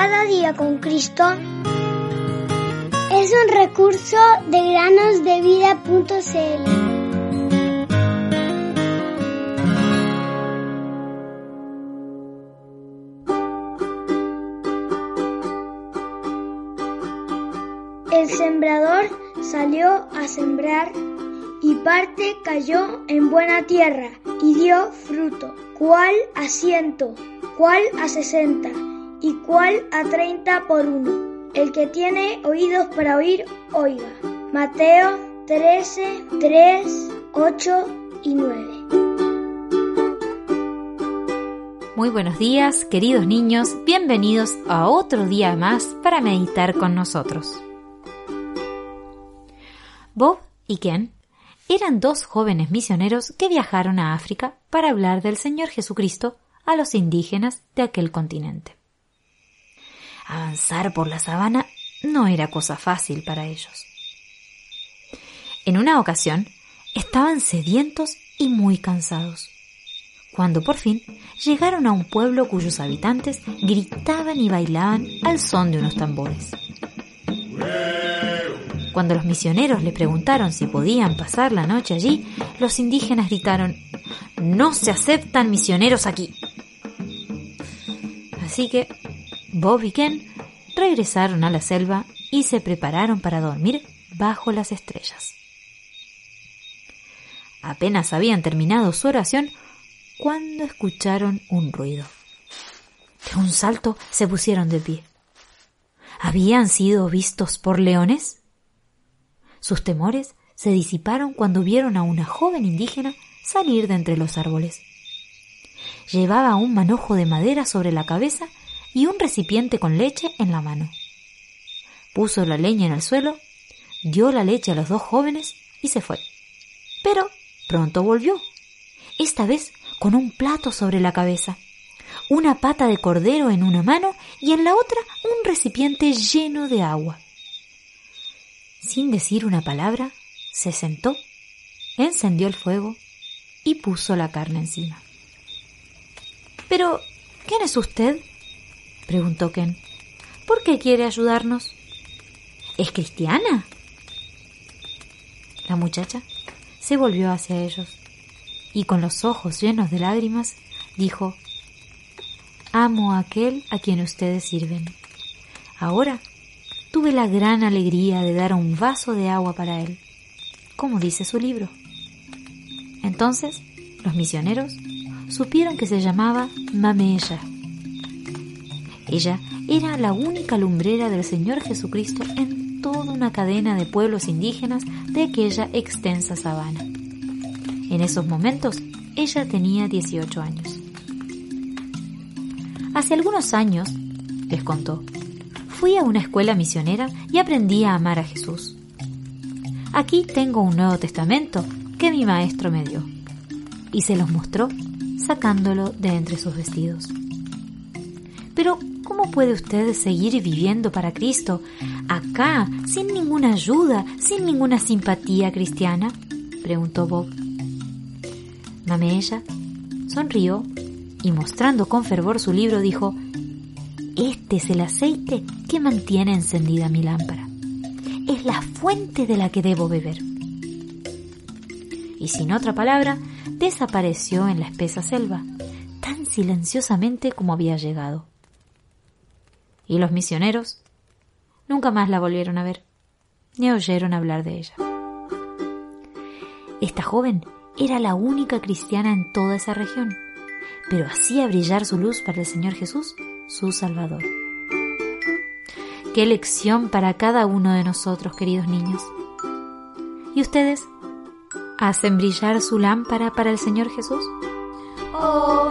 Cada día con Cristo es un recurso de granosdevida.cl. El sembrador salió a sembrar y parte cayó en buena tierra y dio fruto, cual a ciento, cual a sesenta y cual a treinta por uno. El que tiene oídos para oír, oiga. Mateo 13, 3, 8 y 9. Muy buenos días, queridos niños, bienvenidos a otro día más para meditar con nosotros. Bob y Ken eran dos jóvenes misioneros que viajaron a África para hablar del Señor Jesucristo a los indígenas de aquel continente. Avanzar por la sabana no era cosa fácil para ellos. En una ocasión estaban sedientos y muy cansados, cuando por fin llegaron a un pueblo cuyos habitantes gritaban y bailaban al son de unos tambores. Cuando los misioneros le preguntaron si podían pasar la noche allí, los indígenas gritaron, No se aceptan misioneros aquí. Así que Bob y Ken regresaron a la selva y se prepararon para dormir bajo las estrellas. Apenas habían terminado su oración cuando escucharon un ruido. De un salto se pusieron de pie. ¿Habían sido vistos por leones? Sus temores se disiparon cuando vieron a una joven indígena salir de entre los árboles. Llevaba un manojo de madera sobre la cabeza y un recipiente con leche en la mano. Puso la leña en el suelo, dio la leche a los dos jóvenes y se fue. Pero pronto volvió, esta vez con un plato sobre la cabeza, una pata de cordero en una mano y en la otra un recipiente lleno de agua. Sin decir una palabra, se sentó, encendió el fuego y puso la carne encima. Pero, ¿quién es usted? Preguntó Ken. ¿Por qué quiere ayudarnos? ¿Es cristiana? La muchacha se volvió hacia ellos y con los ojos llenos de lágrimas dijo, Amo a aquel a quien ustedes sirven. Ahora tuve la gran alegría de dar un vaso de agua para él, como dice su libro. Entonces, los misioneros supieron que se llamaba Mamella. Ella era la única lumbrera del Señor Jesucristo en toda una cadena de pueblos indígenas de aquella extensa sabana. En esos momentos, ella tenía 18 años. Hace algunos años, les contó, fui a una escuela misionera y aprendí a amar a Jesús. Aquí tengo un Nuevo Testamento que mi maestro me dio y se los mostró sacándolo de entre sus vestidos. Pero, ¿cómo puede usted seguir viviendo para Cristo acá, sin ninguna ayuda, sin ninguna simpatía cristiana? preguntó Bob. Mamella sonrió y mostrando con fervor su libro dijo, este es el aceite que mantiene encendida mi lámpara. Es la fuente de la que debo beber. Y sin otra palabra, desapareció en la espesa selva, tan silenciosamente como había llegado. Y los misioneros nunca más la volvieron a ver, ni oyeron hablar de ella. Esta joven era la única cristiana en toda esa región, pero hacía brillar su luz para el Señor Jesús su Salvador. Qué lección para cada uno de nosotros, queridos niños. ¿Y ustedes? ¿Hacen brillar su lámpara para el Señor Jesús? Oh.